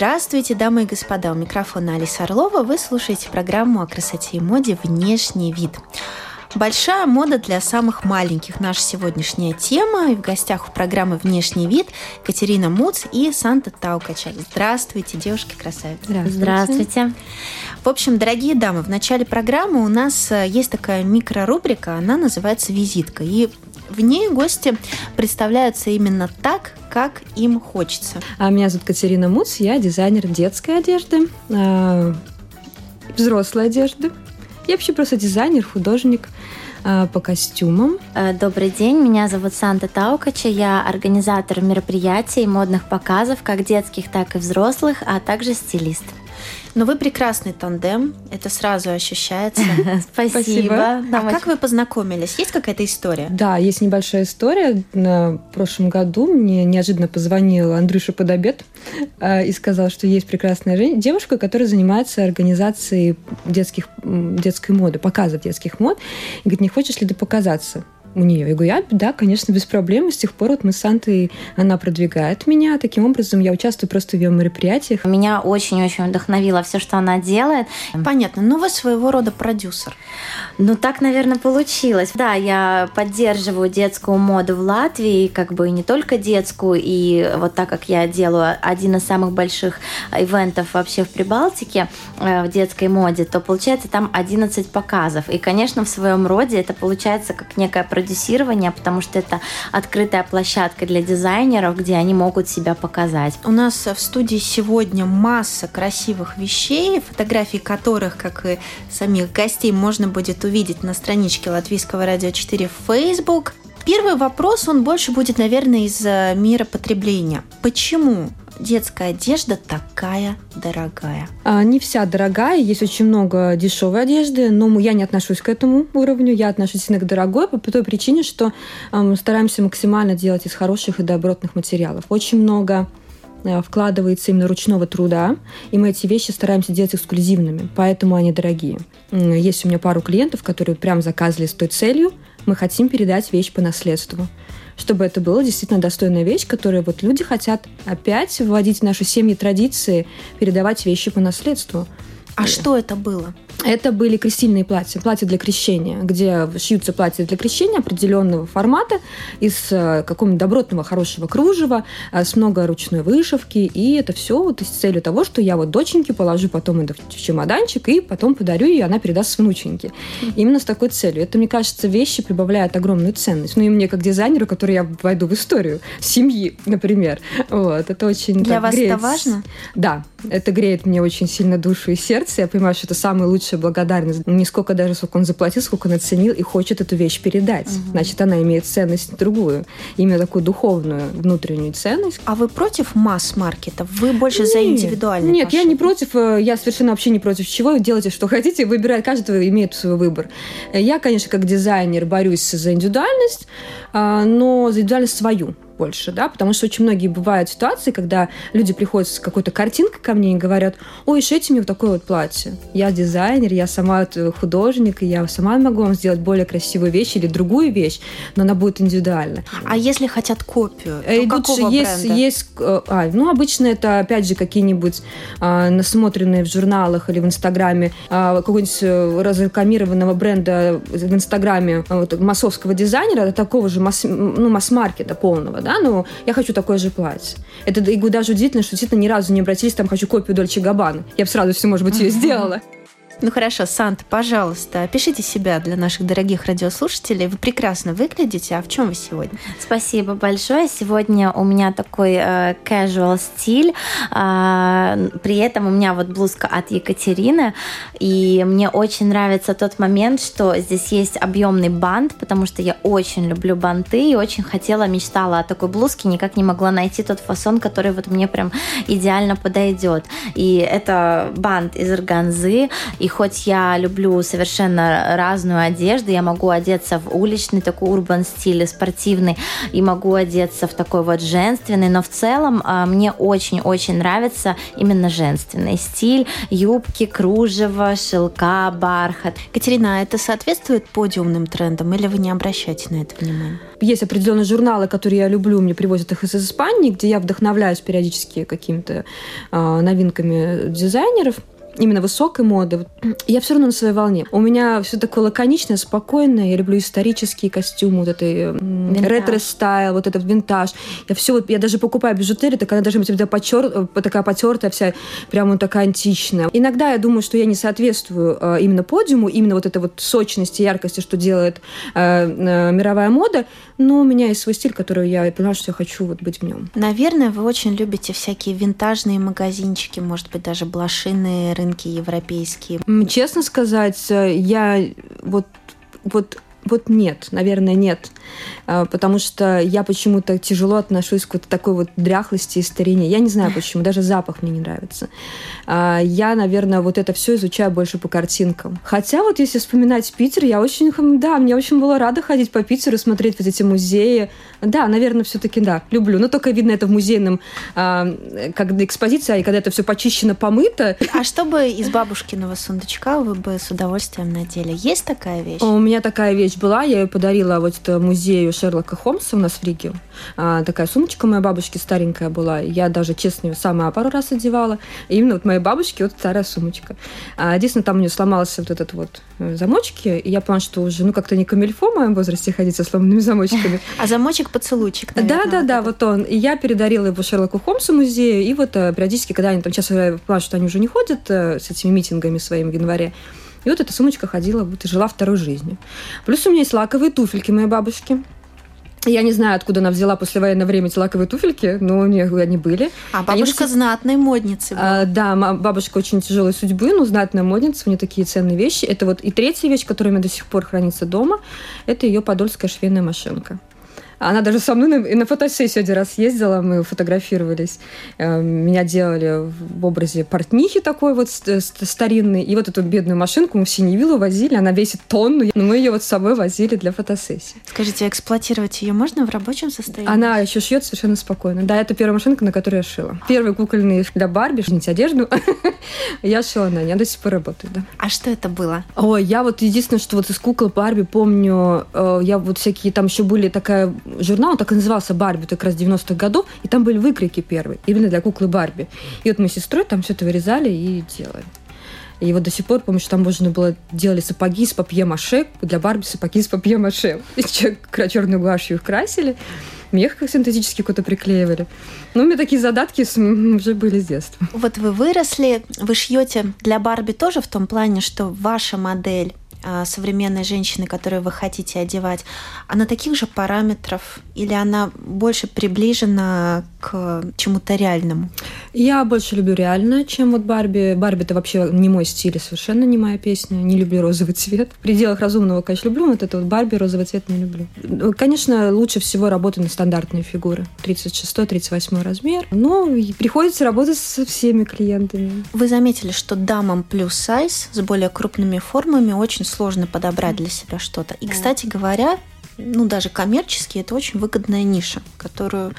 Здравствуйте, дамы и господа! У микрофона Алиса Орлова. Вы слушаете программу о красоте и моде «Внешний вид». Большая мода для самых маленьких. Наша сегодняшняя тема. И в гостях у программы «Внешний вид» Катерина Муц и Санта Таукача. Здравствуйте, девушки-красавицы. Здравствуйте. Здравствуйте. В общем, дорогие дамы, в начале программы у нас э, есть такая микрорубрика, она называется «Визитка». И в ней гости представляются именно так, как им хочется. А меня зовут Катерина Муц, я дизайнер детской одежды, э, взрослой одежды, я вообще просто дизайнер, художник э, по костюмам. Э, добрый день, меня зовут Санта Таукача, я организатор мероприятий, модных показов, как детских, так и взрослых, а также стилист. Но вы прекрасный тандем, это сразу ощущается. Спасибо. А как вы познакомились? Есть какая-то история? Да, есть небольшая история. На прошлом году мне неожиданно позвонил Андрюша Подобед э, и сказал, что есть прекрасная девушка, которая занимается организацией детских, детской моды, показов детских мод. И говорит, не хочешь ли ты показаться? У нее. Я говорю, я, да, конечно, без проблем. с тех пор вот мы с Сантой, она продвигает меня. Таким образом, я участвую просто в ее мероприятиях. Меня очень-очень вдохновило все, что она делает. Понятно. Ну, вы своего рода продюсер. Ну, так, наверное, получилось. Да, я поддерживаю детскую моду в Латвии, как бы не только детскую, и вот так как я делаю один из самых больших ивентов вообще в Прибалтике э, в детской моде, то получается там 11 показов. И, конечно, в своем роде это получается как некая продюсирования, потому что это открытая площадка для дизайнеров, где они могут себя показать. У нас в студии сегодня масса красивых вещей, фотографии которых, как и самих гостей, можно будет увидеть на страничке Латвийского радио 4 в Facebook. Первый вопрос, он больше будет, наверное, из мира потребления. Почему детская одежда такая дорогая? А, не вся дорогая, есть очень много дешевой одежды, но я не отношусь к этому уровню, я отношусь к дорогой по той причине, что э, стараемся максимально делать из хороших и добротных материалов. Очень много э, вкладывается именно ручного труда, и мы эти вещи стараемся делать эксклюзивными, поэтому они дорогие. Есть у меня пару клиентов, которые прям заказывали с той целью, мы хотим передать вещь по наследству чтобы это была действительно достойная вещь, которую вот люди хотят опять вводить в наши семьи традиции, передавать вещи по наследству. А что это было? Это были крестильные платья, платья для крещения, где шьются платья для крещения определенного формата из э, какого-нибудь добротного хорошего кружева э, с много ручной вышивки. И это все вот с целью того, что я вот доченьке положу потом это в чемоданчик и потом подарю ее, она передаст внученьке. Именно с такой целью. Это, мне кажется, вещи прибавляют огромную ценность. Ну и мне как дизайнеру, который я войду в историю семьи, например. Вот, это очень Для вас греет. это важно? Да, это греет мне очень сильно душу и сердце. Я понимаю, что это самый лучший большая благодарность. Не сколько даже, сколько он заплатил, сколько он оценил и хочет эту вещь передать. Угу. Значит, она имеет ценность другую. Именно такую духовную внутреннюю ценность. А вы против масс-маркета? Вы больше нет, за индивидуальный Нет, пошел? я не против. Э, я совершенно вообще не против чего. Делайте, что хотите. Выбирать. Каждый имеет свой выбор. Я, конечно, как дизайнер борюсь за индивидуальность, а, но за индивидуальность свою больше, да, потому что очень многие бывают ситуации, когда люди приходят с какой-то картинкой ко мне и говорят, ой, шейте мне вот такое вот платье. Я дизайнер, я сама художник, и я сама могу вам сделать более красивую вещь или другую вещь, но она будет индивидуальна. А если хотят копию, то э, какого есть, бренда? есть, э, а, ну, обычно это, опять же, какие-нибудь а, насмотренные в журналах или в Инстаграме а, какого-нибудь э, разрекламированного бренда в Инстаграме а, вот, массовского дизайнера, такого же масс, ну, масс-маркета полного, да, да, ну, я хочу такое же платье. Это и даже удивительно, что действительно ни разу не обратились, там, хочу копию Дольче Габбана. Я бы сразу все, может быть, ее сделала. Ну хорошо, Санта, пожалуйста, опишите себя для наших дорогих радиослушателей. Вы прекрасно выглядите. А в чем вы сегодня? Спасибо большое. Сегодня у меня такой э, casual стиль. Э, при этом у меня вот блузка от Екатерины. И мне очень нравится тот момент, что здесь есть объемный бант, потому что я очень люблю банты и очень хотела, мечтала о такой блузке, никак не могла найти тот фасон, который вот мне прям идеально подойдет. И это бант из органзы. И хоть я люблю совершенно разную одежду, я могу одеться в уличный такой урбан стиль, спортивный, и могу одеться в такой вот женственный, но в целом а, мне очень-очень нравится именно женственный стиль, юбки, кружево, шелка, бархат. Катерина, а это соответствует подиумным трендам или вы не обращаете на это внимания? Есть определенные журналы, которые я люблю, мне привозят их из Испании, где я вдохновляюсь периодически какими-то э, новинками дизайнеров именно высокой моды, я все равно на своей волне. У меня все такое лаконичное, спокойное. Я люблю исторические костюмы, вот этой ретро- style, вот этот винтаж. Я все вот, я даже покупаю бижутерию, так она даже быть всегда потер, э, такая потертая вся, прямо такая античная. Иногда я думаю, что я не соответствую э, именно подиуму, именно вот этой вот сочности, яркости, что делает э, э, мировая мода, но у меня есть свой стиль, который я поняла, что я хочу вот быть в нем. Наверное, вы очень любите всякие винтажные магазинчики, может быть, даже блошиные рынки европейские. Честно сказать, э, я вот вот вот нет, наверное, нет. А, потому что я почему-то тяжело отношусь к вот такой вот дряхлости и старине. Я не знаю почему, даже запах мне не нравится. А, я, наверное, вот это все изучаю больше по картинкам. Хотя вот если вспоминать Питер, я очень, да, мне очень было рада ходить по Питеру, смотреть вот эти музеи. Да, наверное, все-таки да, люблю. Но только видно это в музейном, а, как экспозиция, и когда это все почищено, помыто. А что бы из бабушкиного сундучка вы бы с удовольствием надели? Есть такая вещь? У меня такая вещь была, я ее подарила вот музею Шерлока Холмса у нас в Риге. А, такая сумочка моей бабушки старенькая была. Я даже, честно, ее сама пару раз одевала. И именно вот моей бабушки вот старая сумочка. А, единственное, там у нее сломался вот этот вот э, замочки, и я поняла, что уже, ну, как-то не камильфо в моем возрасте ходить со сломанными замочками. А замочек-поцелуйчик, Да, да, да, вот он. И я передарила его Шерлоку Холмсу музею, и вот э, периодически, когда они там, сейчас я поняла, что они уже не ходят э, с этими митингами своими в январе, и вот эта сумочка ходила, вот и жила второй жизнью. Плюс у меня есть лаковые туфельки моей бабушки. Я не знаю, откуда она взяла после военного времени эти лаковые туфельки, но у нее они были. А бабушка они знатной модницы была. А, да, бабушка очень тяжелой судьбы, но знатная модница, у нее такие ценные вещи. Это вот и третья вещь, которая у меня до сих пор хранится дома, это ее подольская швейная машинка. Она даже со мной на, на фотосессию один раз ездила, мы фотографировались. Э, меня делали в образе портнихи такой вот старинный. И вот эту бедную машинку мы в Синевиллу возили. Она весит тонну, но мы ее вот с собой возили для фотосессии. Скажите, эксплуатировать ее можно в рабочем состоянии? Она еще шьет совершенно спокойно. Да, это первая машинка, на которой я шила. Первый кукольный для Барби, шить одежду. я шила на ней, до сих пор работает, да. А что это было? Ой, я вот единственное, что вот из кукол Барби помню, э, я вот всякие, там еще были такая журнал, он так и назывался «Барби», как раз 90-х годов, и там были выкройки первые, именно для куклы Барби. И вот мы с сестрой там все это вырезали и делали. И вот до сих пор помню, что там можно было делали сапоги из папье-маше, для Барби сапоги из папье-маше. И черную гуашью их красили, мех синтетический какой-то приклеивали. Ну, у меня такие задатки уже были с детства. Вот вы выросли, вы шьете для Барби тоже в том плане, что ваша модель современной женщины, которую вы хотите одевать, она таких же параметров или она больше приближена к чему-то реальному? Я больше люблю реальное, чем вот Барби. Барби это вообще не мой стиль, совершенно не моя песня. Не люблю розовый цвет. В пределах разумного, конечно, люблю, но вот это вот Барби розовый цвет не люблю. Ну, конечно, лучше всего работать на стандартные фигуры. 36-38 размер. Но приходится работать со всеми клиентами. Вы заметили, что дамам плюс сайз с более крупными формами очень сложно подобрать для себя что-то. И, кстати говоря, ну, даже коммерчески это очень выгодная ниша, которую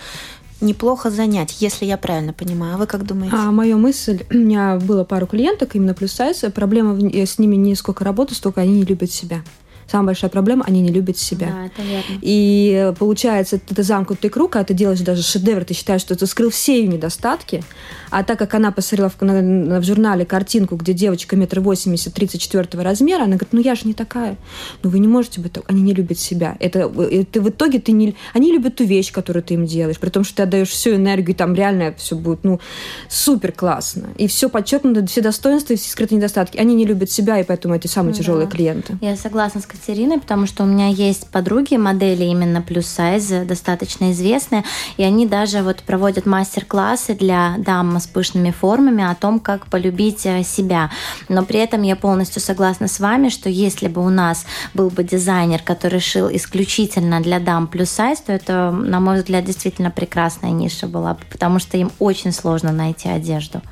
неплохо занять, если я правильно понимаю. А вы как думаете? А моя мысль, у меня было пару клиенток, именно плюс сайз. Проблема с ними не сколько работы, столько они не любят себя. Самая большая проблема, они не любят себя. Да, это верно. И получается, это замкнутый круг, а ты делаешь даже шедевр, ты считаешь, что ты скрыл все ее недостатки, а так как она посмотрела в, на, в журнале картинку, где девочка метр восемьдесят, тридцать четвертого размера, она говорит, ну я же не такая. Ну вы не можете быть так. Они не любят себя. Это, это в итоге ты не... Они любят ту вещь, которую ты им делаешь, при том, что ты отдаешь всю энергию, и там реально все будет, ну, супер классно. И все подчеркнуто, все достоинства и все скрытые недостатки. Они не любят себя, и поэтому эти самые да. тяжелые клиенты. Я согласна с Катериной, потому что у меня есть подруги, модели именно плюс сайз, достаточно известные, и они даже вот проводят мастер-классы для дам с пышными формами о том, как полюбить э, себя. Но при этом я полностью согласна с вами, что если бы у нас был бы дизайнер, который шил исключительно для дам плюс сайз, то это, на мой взгляд, действительно прекрасная ниша была, потому что им очень сложно найти одежду.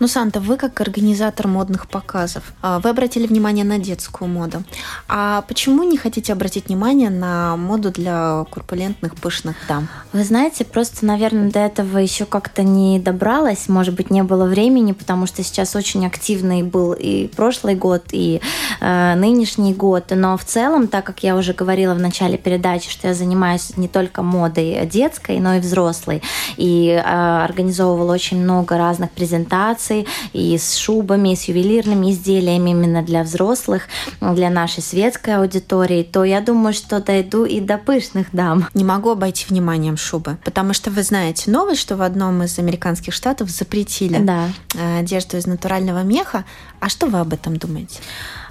Ну, Санта, вы как организатор модных показов, а, вы обратили внимание на детскую моду. А почему не хотите обратить внимание на моду для курпулентных, пышных дам? Вы знаете, просто, наверное, до этого еще как-то не добралась, может быть, не было времени, потому что сейчас очень активный был и прошлый год, и э, нынешний год. Но в целом, так как я уже говорила в начале передачи, что я занимаюсь не только модой детской, но и взрослой, и э, организовывала очень много разных презентаций презентаций и с шубами, и с ювелирными изделиями именно для взрослых, для нашей светской аудитории, то я думаю, что дойду и до пышных дам. Не могу обойти вниманием шубы, потому что вы знаете новость, что в одном из американских штатов запретили да. Э, одежду из натурального меха. А что вы об этом думаете?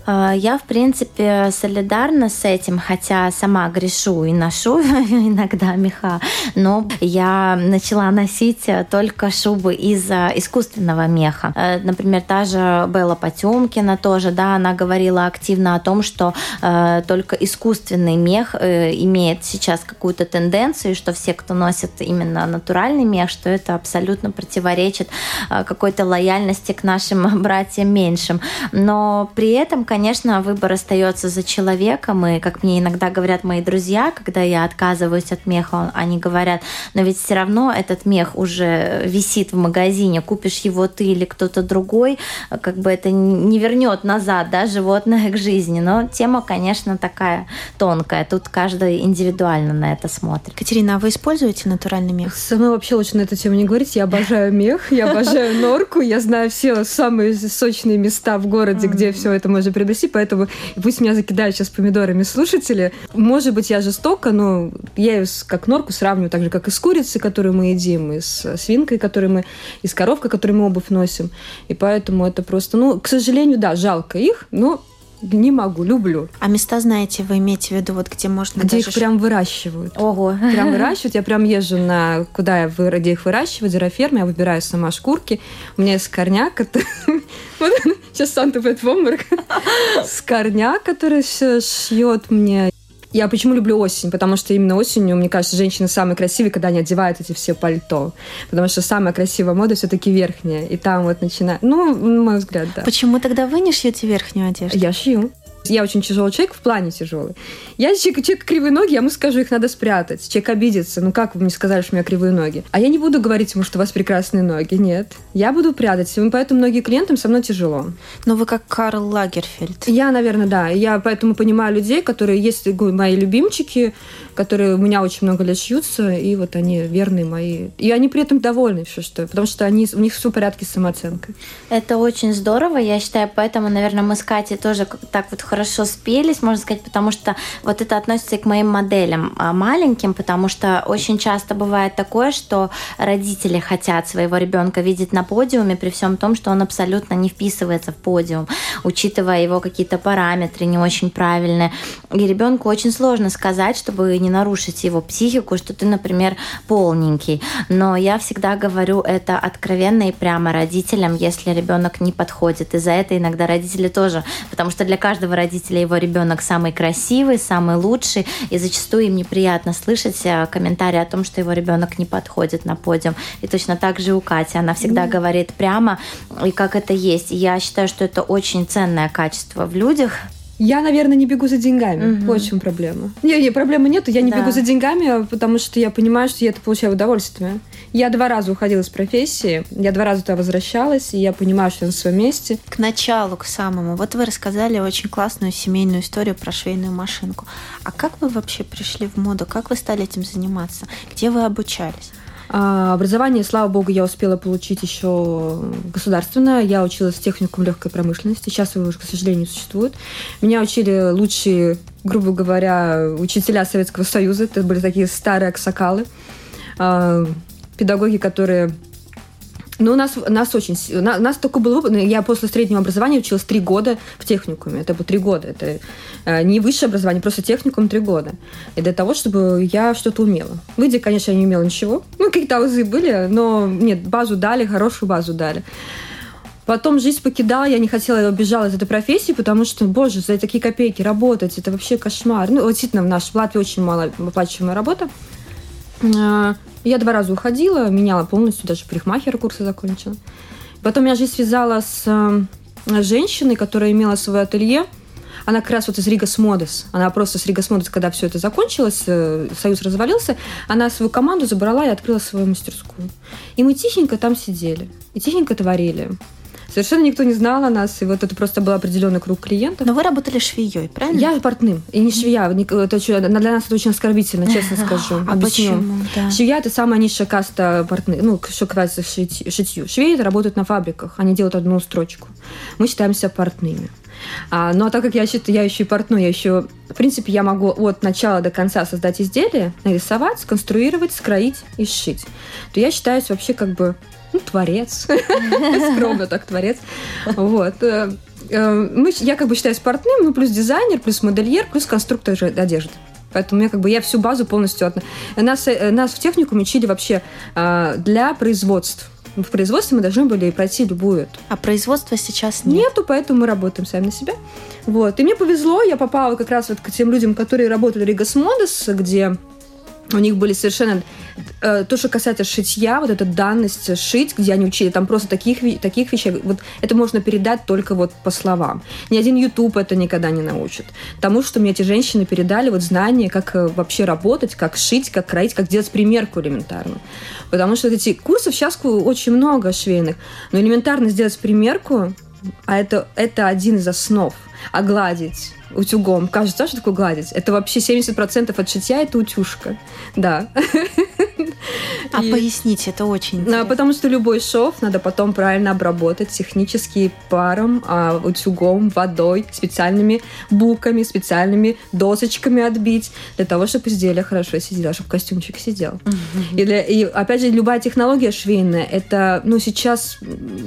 А, я, в принципе, солидарна с этим, хотя сама грешу и ношу иногда меха, но я начала носить только шубы из искусственного меха. Э, например, та же Белла Потемкина тоже, да, она говорила активно о том, что э, только искусственный мех э, имеет сейчас какую-то тенденцию, что все, кто носит именно натуральный мех, что это абсолютно противоречит какой-то лояльности к нашим братьям меньшим. Но при этом, конечно, выбор остается за человеком, и, как мне иногда говорят мои друзья, когда я отказываюсь от меха, они говорят, но ведь все равно этот мех уже висит в магазине, купишь его ты или кто-то другой, как бы это не вернет назад, да, животное к жизни. Но тема, конечно, такая тонкая. Тут каждый индивидуально на это смотрит. Катерина, а вы используете натуральный мех? Со мной вообще лучше на эту тему не говорить. Я обожаю мех, я обожаю норку, я знаю все самые сочные места в городе, где все это можно приобрести, поэтому пусть меня закидают сейчас помидорами слушатели. Может быть, я жестока, но я ее как норку сравниваю так же, как и с курицей, которую мы едим, и с свинкой, которую мы, и с коровкой, которую мы обувь носим. И поэтому это просто, ну, к сожалению, да, жалко их, но не могу, люблю. А места знаете, вы имеете в виду, вот где можно Где даже... их прям выращивают. Ого. Прям выращивают. Я прям езжу на... Куда я, где их выращивают, зероферма, я выбираю сама шкурки. У меня есть корняк, который... Сейчас Санта будет в обморок. Скорняк, который шьет мне я почему люблю осень? Потому что именно осенью, мне кажется, женщины самые красивые, когда они одевают эти все пальто. Потому что самая красивая мода все-таки верхняя. И там вот начинает... Ну, на мой взгляд, да. Почему тогда вы не шьете верхнюю одежду? Я шью. Я очень тяжелый человек, в плане тяжелый. Я человек, человек кривые ноги, я ему скажу, их надо спрятать. Человек обидится. Ну как вы мне сказали, что у меня кривые ноги? А я не буду говорить ему, что у вас прекрасные ноги. Нет. Я буду прятать. И поэтому многие клиентам со мной тяжело. Но вы как Карл Лагерфельд. Я, наверное, да. Я поэтому понимаю людей, которые есть мои любимчики, которые у меня очень много лет шьются, и вот они верные мои. И они при этом довольны, все что, потому что они, у них все в порядке с самооценкой. Это очень здорово, я считаю, поэтому, наверное, мы с Катей тоже так вот хорошо спелись, можно сказать, потому что вот это относится и к моим моделям а, маленьким, потому что очень часто бывает такое, что родители хотят своего ребенка видеть на подиуме, при всем том, что он абсолютно не вписывается в подиум, учитывая его какие-то параметры не очень правильные. И ребенку очень сложно сказать, чтобы не нарушить его психику, что ты, например, полненький. Но я всегда говорю это откровенно и прямо родителям, если ребенок не подходит. И за это иногда родители тоже, потому что для каждого родителя его ребенок самый красивый, самый лучший, и зачастую им неприятно слышать э, комментарии о том, что его ребенок не подходит на подиум. И точно так же у Кати. Она всегда mm. говорит прямо, и как это есть. И я считаю, что это очень ценное качество в людях, Я, наверное, не бегу за деньгами. Угу. Вот в чем проблема. Не, не, проблемы нету. Я не да. бегу за деньгами, потому что я понимаю, что я это получаю удовольствие. Я два раза уходила из профессии, я два раза туда возвращалась, и я понимаю, что я на своем месте. К началу, к самому. Вот вы рассказали очень классную семейную историю про швейную машинку. А как вы вообще пришли в моду? Как вы стали этим заниматься? Где вы обучались? А, образование, слава богу, я успела получить еще государственное. Я училась в техникум легкой промышленности. Сейчас его уже, к сожалению, существует. Меня учили лучшие, грубо говоря, учителя Советского Союза. Это были такие старые аксакалы. А, педагоги, которые ну, нас, нас очень... У нас только был опыт. Я после среднего образования училась три года в техникуме. Это было три года. Это э, не высшее образование, просто техникум три года. И для того, чтобы я что-то умела. Выйдя, конечно, я не умела ничего. Ну, какие-то азы были, но нет, базу дали, хорошую базу дали. Потом жизнь покидала, я не хотела, я убежала из этой профессии, потому что, боже, за такие копейки работать, это вообще кошмар. Ну, действительно, в нашей в Латвии очень мало оплачиваемая работа. Я два раза уходила, меняла полностью, даже парикмахера курсы закончила. Потом я жизнь связала с э, женщиной, которая имела свое ателье. Она как раз вот из Ригас Модес. Она просто с Ригас Модес, когда все это закончилось, э, союз развалился, она свою команду забрала и открыла свою мастерскую. И мы тихенько там сидели. И тихенько творили. Совершенно никто не знал о нас, и вот это просто был определенный круг клиентов. Но вы работали швеей, правильно? Я портным, и не швея. Это, для нас это очень оскорбительно, честно скажу. А почему? Да. Швея – это самая низшая каста портных, ну, что касается шитью. Швеи работают на фабриках, они делают одну строчку. Мы считаемся портными. А, ну а так как я считаю, я еще и портной, я еще, в принципе, я могу от начала до конца создать изделие, нарисовать, сконструировать, скроить и сшить, то я считаюсь вообще как бы ну, творец. Скромно так, творец. Вот. Э, э, мы, я как бы считаюсь портным, ну, плюс дизайнер, плюс модельер, плюс конструктор одежды. Поэтому я как бы я всю базу полностью от... Нас, э, нас в технику учили вообще для производств. В производстве мы должны были пройти любую. А производства сейчас нет? Нету, поэтому мы работаем сами на себя. Вот. И мне повезло, я попала как раз вот к тем людям, которые работали в Ригас Модес, где у них были совершенно... Э, то, что касается шитья, вот эта данность шить, где они учили, там просто таких, таких вещей, вот это можно передать только вот по словам. Ни один YouTube это никогда не научит. Тому, что мне эти женщины передали вот знания, как э, вообще работать, как шить, как кроить, как делать примерку элементарно. Потому что эти курсов сейчас очень много швейных, но элементарно сделать примерку, а это, это один из основ. А гладить, утюгом. Кажется, что такое гладить? Это вообще 70% от шитья – это утюжка. Да. А и... поясните, это очень интересно. Потому что любой шов надо потом правильно обработать технически паром, а, утюгом, водой, специальными буками, специальными досочками отбить, для того, чтобы изделие хорошо сидело, чтобы костюмчик сидел. Uh-huh. И, для, и опять же, любая технология швейная, это, ну, сейчас,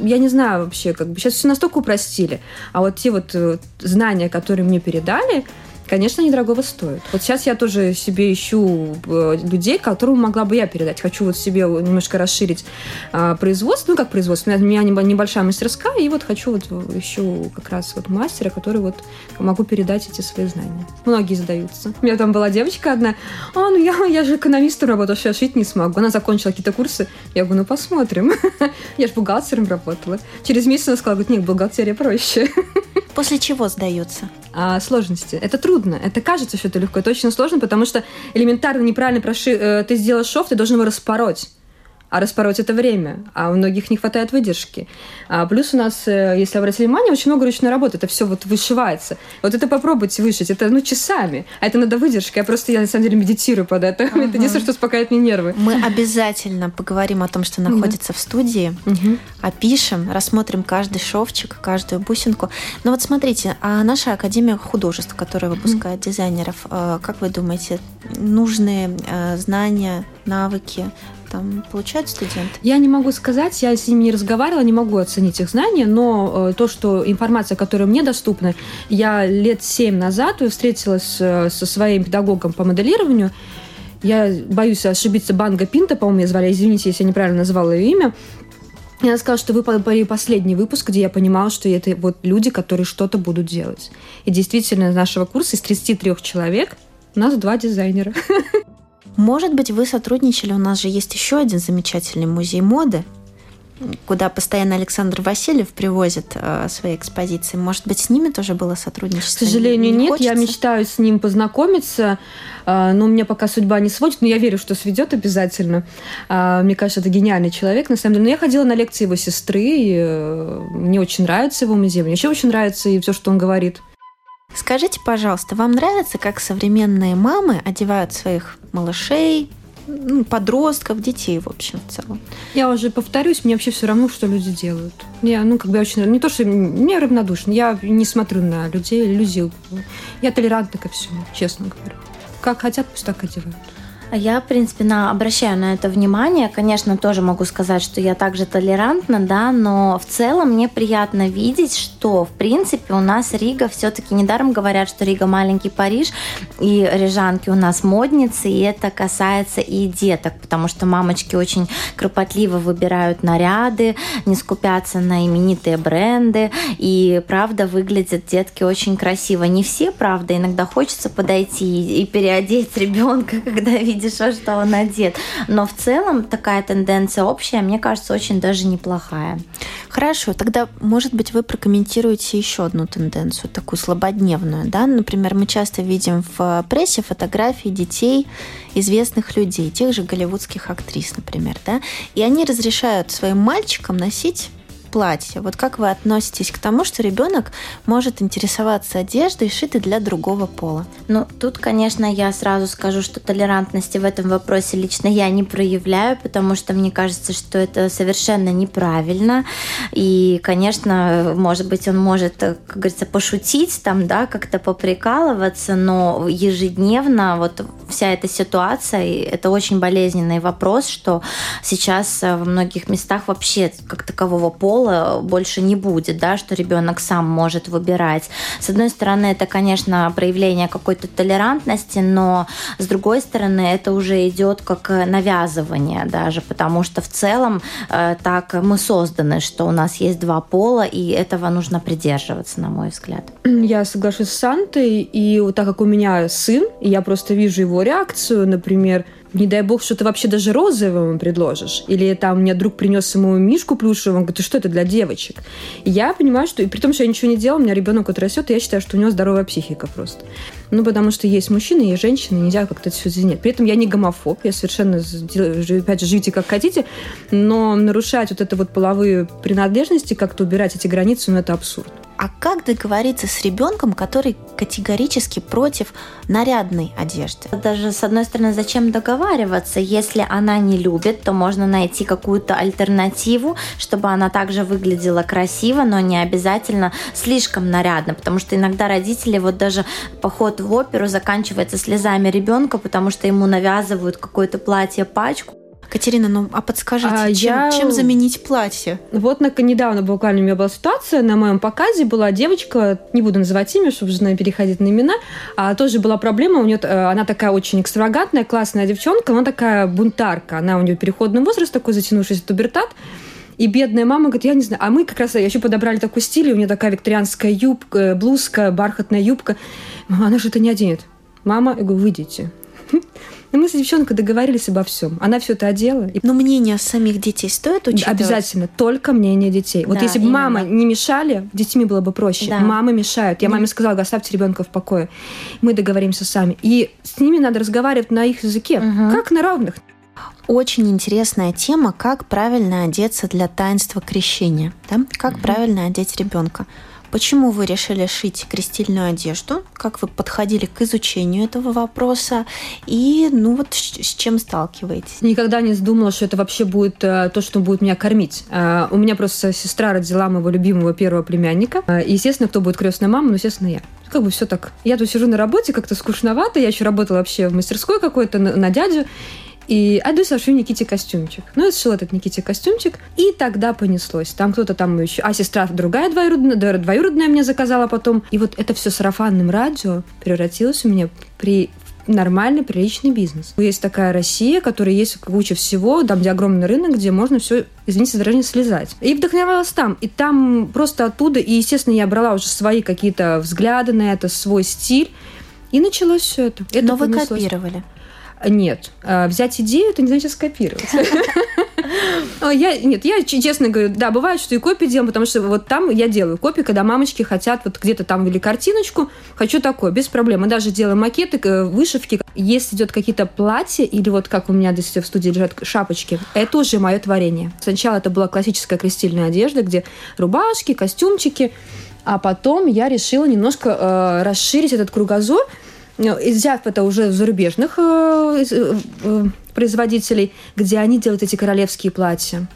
я не знаю вообще, как бы, сейчас все настолько упростили, а вот те вот э, знания, которые мне передали, Конечно, они дорогого стоят. Вот сейчас я тоже себе ищу э, людей, которым могла бы я передать. Хочу вот себе немножко расширить а, производство, ну как производство, у меня небольшая мастерская, и вот хочу вот ищу как раз вот мастера, который вот могу передать эти свои знания. Многие задаются. У меня там была девочка одна, а, ну я, я же экономистом что я шить не смогу. Она закончила какие-то курсы. Я говорю, ну посмотрим. Я же бухгалтером работала. Через месяц она сказала, нет, бухгалтерия проще. После чего сдаются? А, сложности. Это трудно. Это кажется, что это легко. Это очень сложно, потому что элементарно неправильно проши... Э, ты сделал шов, ты должен его распороть а распороть это время, а у многих не хватает выдержки. А плюс у нас, э, если обратили внимание, очень много ручной работы, это все вот вышивается. Вот это попробуйте вышить, это ну часами, а это надо выдержка. Я просто, я на самом деле медитирую под это. Ага. Это единственное, что успокаивает мне нервы. Мы обязательно поговорим о том, что находится в студии, угу. опишем, рассмотрим каждый шовчик, каждую бусинку. Но вот смотрите, а наша Академия художеств, которая выпускает угу. дизайнеров, э, как вы думаете, нужные э, знания, навыки там получают студенты? Я не могу сказать, я с ними не разговаривала, не могу оценить их знания, но э, то, что информация, которая мне доступна, я лет семь назад встретилась э, со своим педагогом по моделированию, я боюсь ошибиться, Банга Пинта, по-моему, ее звали, извините, если я неправильно назвала ее имя, и она сказала, что вы попали последний выпуск, где я понимала, что это вот люди, которые что-то будут делать. И действительно, из нашего курса из 33 человек у нас два дизайнера. Может быть, вы сотрудничали, у нас же есть еще один замечательный музей моды. куда постоянно Александр Васильев привозит э, свои экспозиции. Может быть, с ними тоже было сотрудничество? К сожалению, не нет. Хочется? Я мечтаю с ним познакомиться, э, но у меня пока судьба не сводит, но я верю, что сведет обязательно. Э, мне кажется, это гениальный человек, на самом деле. Но я ходила на лекции его сестры, и э, мне очень нравится его музей. Мне еще очень нравится и все, что он говорит. Скажите, пожалуйста, вам нравится, как современные мамы одевают своих малышей, ну, подростков, детей, в общем, в целом. Я уже повторюсь, мне вообще все равно, что люди делают. Я, ну, как бы очень... Не то, что мне равнодушно, я не смотрю на людей, люди... Я толерантна ко всему, честно говоря. Как хотят, пусть так одевают. Я, в принципе, на, обращаю на это внимание. Конечно, тоже могу сказать, что я также толерантна, да, но в целом мне приятно видеть, что, в принципе, у нас Рига все-таки недаром говорят, что Рига маленький Париж, и рижанки у нас модницы, и это касается и деток, потому что мамочки очень кропотливо выбирают наряды, не скупятся на именитые бренды, и, правда, выглядят детки очень красиво. Не все, правда, иногда хочется подойти и переодеть ребенка, когда видишь видишь, что он одет. Но в целом такая тенденция общая, мне кажется, очень даже неплохая. Хорошо, тогда, может быть, вы прокомментируете еще одну тенденцию, такую слабодневную. Да? Например, мы часто видим в прессе фотографии детей известных людей, тех же голливудских актрис, например. Да? И они разрешают своим мальчикам носить платье. Вот как вы относитесь к тому, что ребенок может интересоваться одеждой, шитой для другого пола? Ну, тут, конечно, я сразу скажу, что толерантности в этом вопросе лично я не проявляю, потому что мне кажется, что это совершенно неправильно. И, конечно, может быть, он может, как говорится, пошутить там, да, как-то поприкалываться, но ежедневно вот вся эта ситуация, это очень болезненный вопрос, что сейчас во многих местах вообще как такового пола пола больше не будет, да, что ребенок сам может выбирать. С одной стороны, это, конечно, проявление какой-то толерантности, но с другой стороны, это уже идет как навязывание даже, потому что в целом э, так мы созданы, что у нас есть два пола, и этого нужно придерживаться, на мой взгляд. Я соглашусь с Сантой, и вот так как у меня сын, я просто вижу его реакцию, например, не дай бог, что ты вообще даже розового ему предложишь. Или там мне друг принес ему мишку плюшевую, он говорит, что это для девочек? И я понимаю, что, и при том, что я ничего не делала, у меня ребенок вот растет, и я считаю, что у него здоровая психика просто. Ну, потому что есть мужчины, есть женщины, нельзя как-то это все извинять. При этом я не гомофоб, я совершенно, опять же, живите как хотите, но нарушать вот это вот половые принадлежности, как-то убирать эти границы, ну, это абсурд. А как договориться с ребенком, который категорически против нарядной одежды? Даже с одной стороны, зачем договариваться? Если она не любит, то можно найти какую-то альтернативу, чтобы она также выглядела красиво, но не обязательно слишком нарядно, потому что иногда родители вот даже поход в оперу заканчивается слезами ребенка, потому что ему навязывают какое-то платье-пачку. Катерина, ну а подскажите, а чем, я... чем заменить платье? Вот на, недавно буквально у меня была ситуация, на моем показе была девочка, не буду называть имя, чтобы же переходить на имена, а тоже была проблема, у нее, э, она такая очень экстравагантная, классная девчонка, она такая бунтарка, она у нее переходный возраст такой, затянувшийся тубертат, и бедная мама говорит, я не знаю, а мы как раз еще подобрали такой стиль, у нее такая викторианская юбка, блузка, бархатная юбка. Она же это не оденет. Мама, я говорю, выйдите. И мы с девчонкой договорились обо всем. Она все это одела. Но мнение самих детей стоит учитывать? Обязательно. Только мнение детей. Вот да, если бы мама не мешали, детьми было бы проще. Да. Мамы мешают. Я да. маме сказала, оставьте ребенка в покое. Мы договоримся сами. И с ними надо разговаривать на их языке. Угу. Как на равных. Очень интересная тема, как правильно одеться для таинства крещения. Да? Как угу. правильно одеть ребенка. Почему вы решили шить крестильную одежду? Как вы подходили к изучению этого вопроса? И, ну вот, с чем сталкиваетесь? Никогда не думала, что это вообще будет э, то, что будет меня кормить. Э, у меня просто сестра родила моего любимого первого племянника. Э, естественно, кто будет крестная мама? Ну, естественно, я как бы все так. Я тут сижу на работе, как-то скучновато. Я еще работала вообще в мастерской какой-то на, на дядю. И отдай Сашу Никите костюмчик. Ну, я сшила этот Никите костюмчик, и тогда понеслось. Там кто-то там еще... А сестра другая двоюродная, двоюродная мне заказала потом. И вот это все сарафанным радио превратилось у меня при нормальный, приличный бизнес. Есть такая Россия, которая есть куча всего, там, где огромный рынок, где можно все, извините за выражение, слезать. И вдохновлялась там. И там просто оттуда, и, естественно, я брала уже свои какие-то взгляды на это, свой стиль, и началось все это. это Но вы копировали. Нет. А, взять идею, это не значит скопировать. Я, нет, я честно говорю, да, бывает, что и копии делаем, потому что вот там я делаю копии, когда мамочки хотят вот где-то там или картиночку, хочу такое, без проблем. Мы даже делаем макеты, вышивки. Если идет какие-то платья или вот как у меня здесь в студии лежат шапочки, это уже мое творение. Сначала это была классическая крестильная одежда, где рубашки, костюмчики, а потом я решила немножко э, расширить этот кругозор, взяв это уже в зарубежных э, э, производителей, где они делают эти королевские платья.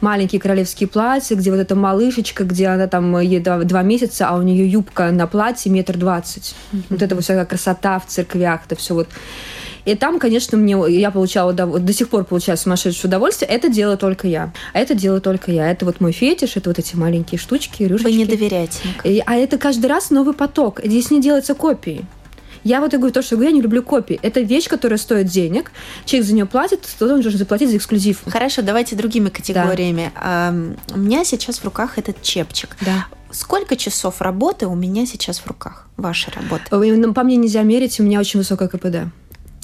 Маленькие королевские платья, где вот эта малышечка, где она там ей два, два месяца, а у нее юбка на платье метр двадцать. Mm-hmm. Вот это вот вся красота в церквях, это все вот. И там, конечно, мне я получала до сих пор получаю сумасшедшее удовольствие. Это делаю только я. А это делаю только я. Это вот мой фетиш, это вот эти маленькие штучки, рюшечки. Вы не доверяете. И, а это каждый раз новый поток. Здесь не делается копии. Я вот и говорю то, что я не люблю копии. Это вещь, которая стоит денег. Человек за нее платит, то он должен заплатить за эксклюзив. Хорошо, давайте другими категориями. Да. У меня сейчас в руках этот чепчик. Да. Сколько часов работы у меня сейчас в руках? Вашей работы? По мне нельзя мерить, у меня очень высокое КПД.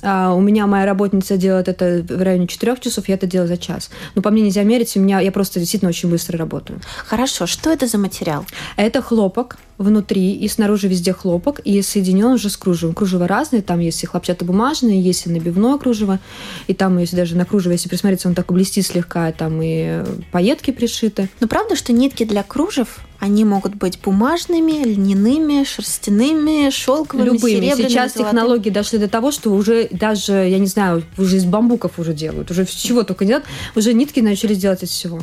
А у меня моя работница делает это в районе 4 часов, я это делаю за час. Но по мне нельзя мерить, у меня я просто действительно очень быстро работаю. Хорошо, что это за материал? Это хлопок внутри и снаружи везде хлопок, и соединен уже с кружевом. Кружево разные, там есть и хлопчатобумажное, есть и набивное кружево, и там есть даже на кружево, если присмотреться, он так блестит слегка, там и пайетки пришиты. Но правда, что нитки для кружев они могут быть бумажными, льняными, шерстяными, шелковыми, Любыми. серебряными. Сейчас золотыми. технологии дошли до того, что уже даже, я не знаю, уже из бамбуков уже делают. Уже чего только нет. Уже нитки начали делать из всего.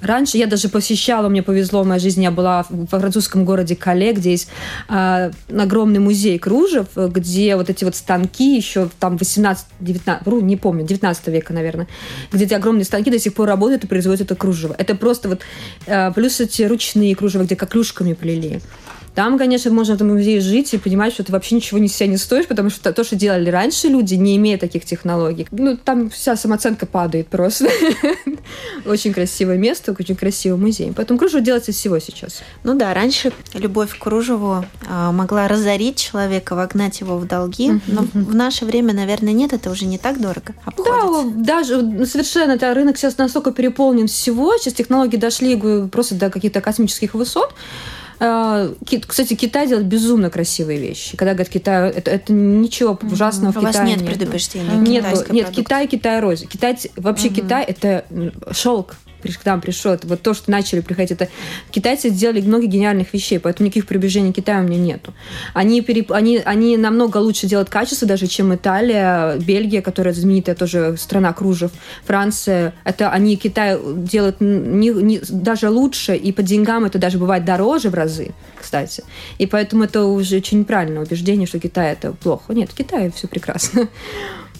Раньше я даже посещала, мне повезло в моей жизни, я была в французском городе Кале, где есть э, огромный музей кружев, где вот эти вот станки еще там 18, 19, не помню, 19 века, наверное, где эти огромные станки до сих пор работают и производят это кружево. Это просто вот э, плюс эти ручные кружева где коклюшками плели. Там, конечно, можно в этом музее жить и понимать, что ты вообще ничего не себя не стоишь, потому что то, что делали раньше люди, не имея таких технологий, ну, там вся самооценка падает просто. Очень красивое место, очень красивый музей. Поэтому кружево делается из всего сейчас. Ну да, раньше любовь к кружеву а, могла разорить человека, вогнать его в долги, но в наше время, наверное, нет, это уже не так дорого обходится. Да, даже совершенно, это рынок сейчас настолько переполнен всего, сейчас технологии дошли просто до каких-то космических высот, кстати, Китай делает безумно красивые вещи. Когда говорят Китай, это, это ничего ужасного mm-hmm. в Китае нет. У вас нет предубеждений. Нет, нет Китай, Китай розе. Китай, вообще mm-hmm. Китай это шелк к нам это вот то, что начали приходить, это китайцы сделали много гениальных вещей, поэтому никаких приближений к Китаю у меня нету. Они, переп... они, они намного лучше делают качество даже, чем Италия, Бельгия, которая знаменитая тоже страна кружев, Франция. Это они Китай делают не, не, даже лучше, и по деньгам это даже бывает дороже в разы, кстати. И поэтому это уже очень правильное убеждение, что Китай это плохо. Нет, в Китае все прекрасно.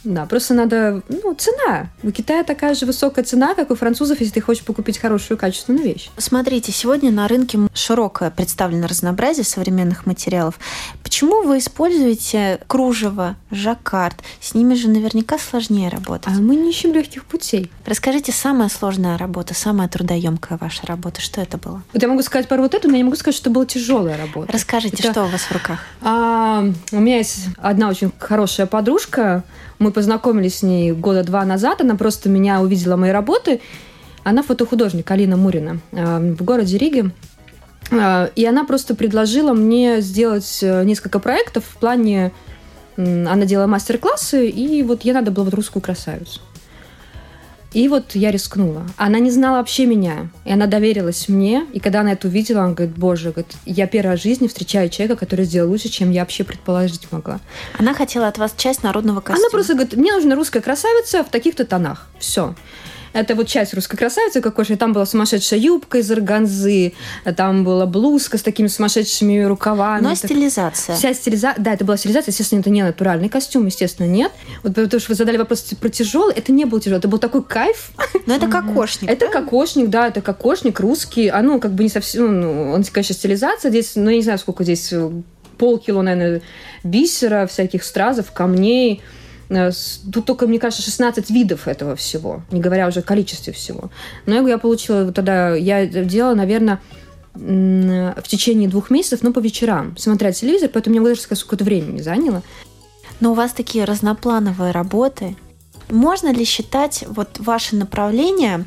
Да, просто надо, ну, цена. У Китая такая же высокая цена, как у французов, если ты хочешь покупить хорошую качественную вещь. Смотрите, сегодня на рынке широкое представлено разнообразие современных материалов. Почему вы используете кружево, жаккард? С ними же наверняка сложнее работать. А мы не ищем легких путей. Расскажите, самая сложная работа, самая трудоемкая ваша работа, что это было? Вот я могу сказать про вот эту, но я не могу сказать, что это была тяжелая работа. Расскажите, это... что у вас в руках? А, у меня есть одна очень хорошая подружка, мы познакомились с ней года два назад. Она просто меня увидела мои работы. Она фотохудожник Алина Мурина э, в городе Риге. Э, и она просто предложила мне сделать э, несколько проектов в плане... Она делала мастер-классы, и вот ей надо было вот русскую красавицу. И вот я рискнула. Она не знала вообще меня. И она доверилась мне. И когда она это увидела, она говорит, боже, говорит, я первый раз в жизни встречаю человека, который сделал лучше, чем я вообще предположить могла. Она хотела от вас часть народного костюма. Она просто говорит, мне нужна русская красавица в таких-то тонах. Все. Это вот часть русской красавицы какой-то. Там была сумасшедшая юбка из органзы, там была блузка с такими сумасшедшими рукавами. Но стилизация. Вся стилизация. Да, это была стилизация. Естественно, это не натуральный костюм, естественно, нет. Вот потому что вы задали вопрос про тяжелый. Это не был тяжелый, это был такой кайф. Но это кокошник. Это кокошник, да, это кокошник русский. А ну, как бы не совсем, ну, он, конечно, стилизация здесь, но я не знаю, сколько здесь полкило, наверное, бисера, всяких стразов, камней. Э, тут только, мне кажется, 16 видов этого всего, не говоря уже о количестве всего. Но я получила тогда, я делала, наверное, в течение двух месяцев, но по вечерам, смотря телевизор, поэтому мне даже сколько-то времени заняло. Но у вас такие разноплановые работы. Можно ли считать вот ваше направление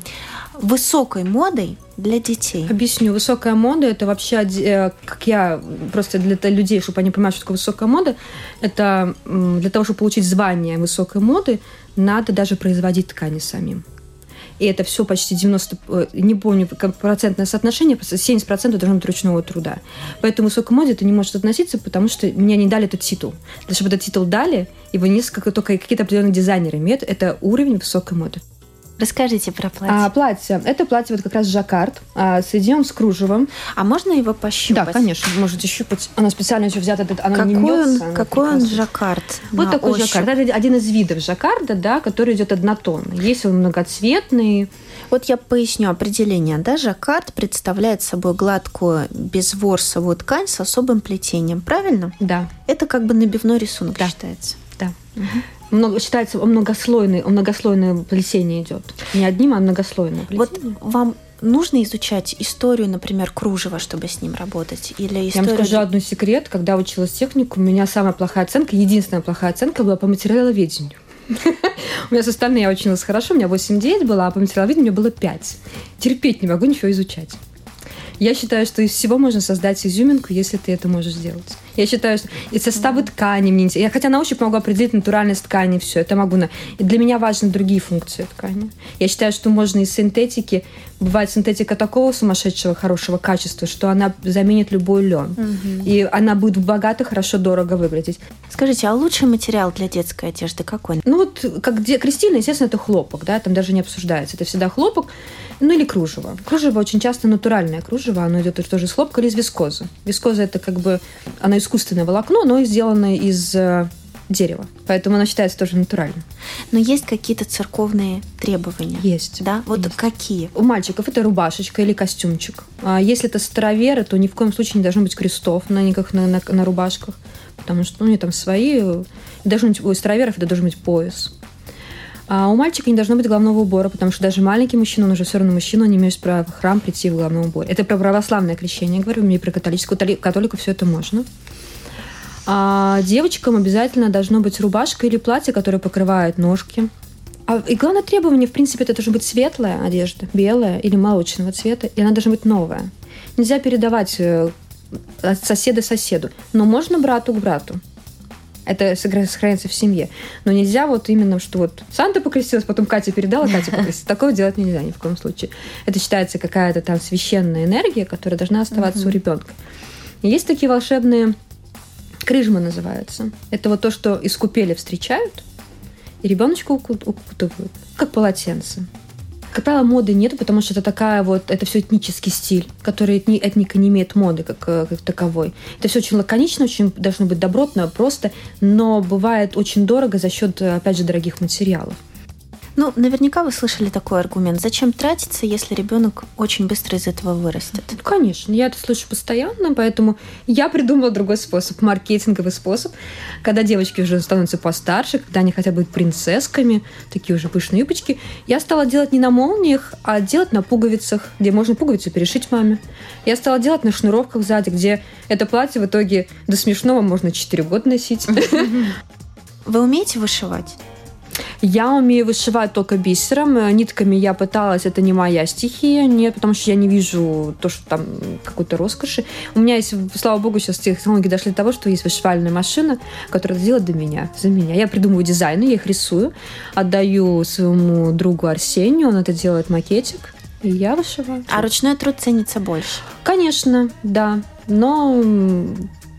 высокой модой для детей? Объясню. Высокая мода – это вообще, э, как я, просто для людей, чтобы они понимали, что такое высокая мода, это для того, чтобы получить звание высокой моды, надо даже производить ткани самим. И это все почти 90, э, не помню процентное соотношение, 70% должно быть ручного труда. Поэтому высокой моде это не может относиться, потому что мне не дали этот титул. Для чтобы этот титул дали, его несколько только какие-то определенные дизайнеры имеют, это уровень высокой моды. Расскажите про платье. А, платье. Это платье вот как раз жаккард. А, соединен с кружевом. А можно его пощупать? Да, конечно, можете щупать. Она специально еще взята, она какой не мнется. Он, какой он жаккард? Вот такой ощупь. жаккард. Это один из видов жаккарда, да, который идет однотонный. Есть он многоцветный. Вот я поясню определение. Да, жаккард представляет собой гладкую безворсовую ткань с особым плетением, правильно? Да. Это как бы набивной рисунок да. считается. Да. Угу много, считается многослойный, многослойное плесение идет. Не одним, а многослойное плесение. Вот вам нужно изучать историю, например, кружева, чтобы с ним работать? Или историю... Я вам скажу одну секрет. Когда училась технику, у меня самая плохая оценка, единственная плохая оценка была по материаловедению. У меня с остальными я училась хорошо, у меня 8-9 было, а по материаловедению меня было 5. Терпеть не могу ничего изучать. Я считаю, что из всего можно создать изюминку, если ты это можешь сделать. Я считаю, что и составы ткани мне интересны. Я хотя на ощупь могу определить натуральность ткани, все это могу. На... И для меня важны другие функции ткани. Я считаю, что можно из синтетики бывает синтетика такого сумасшедшего хорошего качества, что она заменит любой лен. Угу. И она будет богато, хорошо, дорого выглядеть. Скажите, а лучший материал для детской одежды какой? Ну вот, как где крестильный, естественно, это хлопок, да, там даже не обсуждается. Это всегда хлопок, ну или кружево. Кружево очень часто натуральное кружево, оно идет тоже из хлопка или из вискозы. Вискоза это как бы, оно искусственное волокно, но сделано из э, дерева. Поэтому оно считается тоже натуральным. Но есть какие-то церковные требования? Есть. Да? Вот есть. какие? У мальчиков это рубашечка или костюмчик. А если это староверы, то ни в коем случае не должно быть крестов на никаких на, на, на рубашках. Потому что ну, они там свои. Должен быть, у староверов это должен быть пояс. А у мальчика не должно быть головного убора, потому что даже маленький мужчина, он уже все равно мужчина, он не имеет права в храм прийти в головном уборе. Это про православное крещение, говорю, мне про католическую, католику все это можно. А девочкам обязательно должно быть рубашка или платье, которое покрывает ножки. А, и главное требование, в принципе, это должна быть светлая одежда, белая или молочного цвета, и она должна быть новая. Нельзя передавать э, от соседа соседу, но можно брату к брату. Это сохраняется в семье. Но нельзя вот именно, что вот Санта покрестилась, потом Катя передала, Катя покрестилась. Такого делать нельзя ни в коем случае. Это считается какая-то там священная энергия, которая должна оставаться у ребенка. Есть такие волшебные Крыжма называется. Это вот то, что из купели встречают, и ребеночка укутывают, как полотенце. Правило, моды нету, потому что это такая вот, это все этнический стиль, который этни, этника не имеет моды как, э, как таковой. Это все очень лаконично, очень должно быть добротно, просто, но бывает очень дорого за счет, опять же, дорогих материалов. Ну, наверняка вы слышали такой аргумент. Зачем тратиться, если ребенок очень быстро из этого вырастет? Ну, конечно, я это слышу постоянно, поэтому я придумала другой способ, маркетинговый способ, когда девочки уже становятся постарше, когда они хотят быть принцессками, такие уже пышные юбочки, я стала делать не на молниях, а делать на пуговицах, где можно пуговицу перешить маме. Я стала делать на шнуровках сзади, где это платье в итоге до смешного можно 4 года носить. Вы умеете вышивать? Я умею вышивать только бисером. Нитками я пыталась, это не моя стихия. Нет, потому что я не вижу то, что там какой-то роскоши. У меня есть, слава богу, сейчас технологии дошли до того, что есть вышивальная машина, которая это делает для меня, за меня. Я придумываю дизайны, я их рисую, отдаю своему другу Арсению, он это делает макетик, и я вышиваю. А ручной труд ценится больше? Конечно, да. Но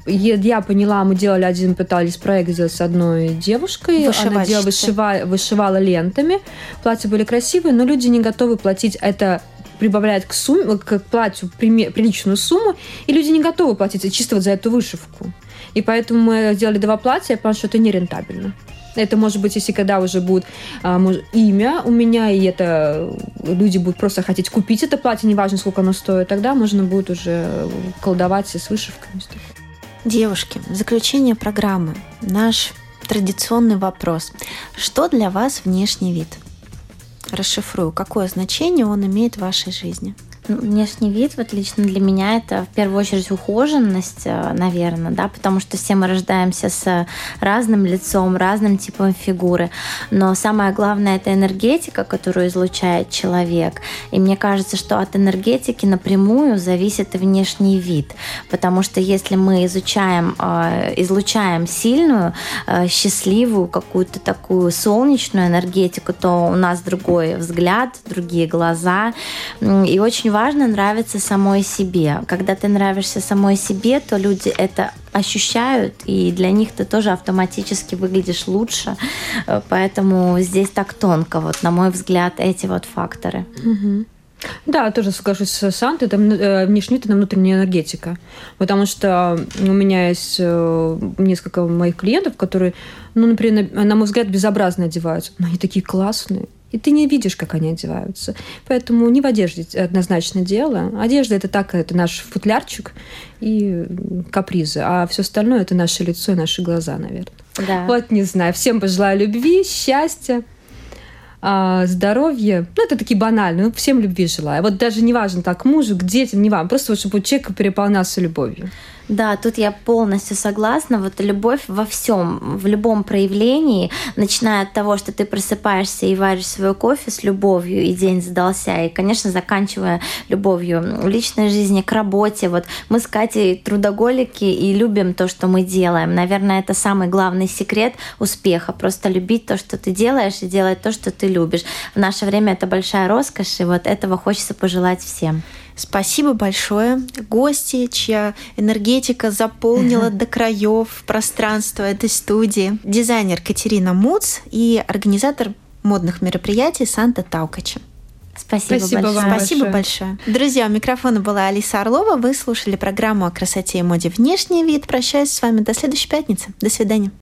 я поняла, мы делали один, пытались проект сделать с одной девушкой. Она делала, вышива, вышивала лентами. Платья были красивые, но люди не готовы платить это прибавляет к сумме, к платью приличную сумму, и люди не готовы платить чисто вот за эту вышивку. И поэтому мы сделали два платья, потому что это нерентабельно. Это может быть, если когда уже будет а, может, имя у меня, и это люди будут просто хотеть купить это платье, неважно, сколько оно стоит, тогда можно будет уже колдовать с вышивками. Девушки, заключение программы. Наш традиционный вопрос. Что для вас внешний вид? Расшифрую, какое значение он имеет в вашей жизни? Ну, внешний вид, вот лично для меня это в первую очередь ухоженность, э, наверное, да, потому что все мы рождаемся с разным лицом, разным типом фигуры. Но самое главное это энергетика, которую излучает человек. И мне кажется, что от энергетики напрямую зависит и внешний вид. Потому что если мы изучаем, э, излучаем сильную, э, счастливую, какую-то такую солнечную энергетику, то у нас другой взгляд, другие глаза. И очень важно нравиться самой себе. Когда ты нравишься самой себе, то люди это ощущают, и для них ты тоже автоматически выглядишь лучше. Э, поэтому здесь так тонко, вот, на мой взгляд, эти вот факторы. Угу. Да, тоже скажусь с Сантой, это внешний вид, это внутренняя энергетика. Потому что у меня есть э, несколько моих клиентов, которые, ну, например, на, на мой взгляд, безобразно одеваются. Но они такие классные. И ты не видишь, как они одеваются. Поэтому не в одежде однозначно дело. Одежда это так, это наш футлярчик и капризы. А все остальное это наше лицо и наши глаза, наверное. Да. Вот не знаю. Всем пожелаю любви, счастья, а, здоровья. Ну, это такие банальные. Ну, всем любви желаю. Вот даже не важно так, мужу, к детям, не вам. Просто вот, чтобы человек переполнялся любовью. Да, тут я полностью согласна. Вот любовь во всем, в любом проявлении, начиная от того, что ты просыпаешься и варишь свой кофе с любовью, и день задался, и, конечно, заканчивая любовью в личной жизни, к работе. Вот мы с Катей трудоголики и любим то, что мы делаем. Наверное, это самый главный секрет успеха. Просто любить то, что ты делаешь, и делать то, что ты любишь. В наше время это большая роскошь, и вот этого хочется пожелать всем. Спасибо большое. Гости, чья энергетика заполнила до краев пространство этой студии. Дизайнер Катерина Муц и организатор модных мероприятий Санта Таукача. Спасибо, Спасибо большое. Вам Спасибо большое. Друзья, у микрофона была Алиса Орлова. Вы слушали программу о красоте и моде «Внешний вид». Прощаюсь с вами до следующей пятницы. До свидания.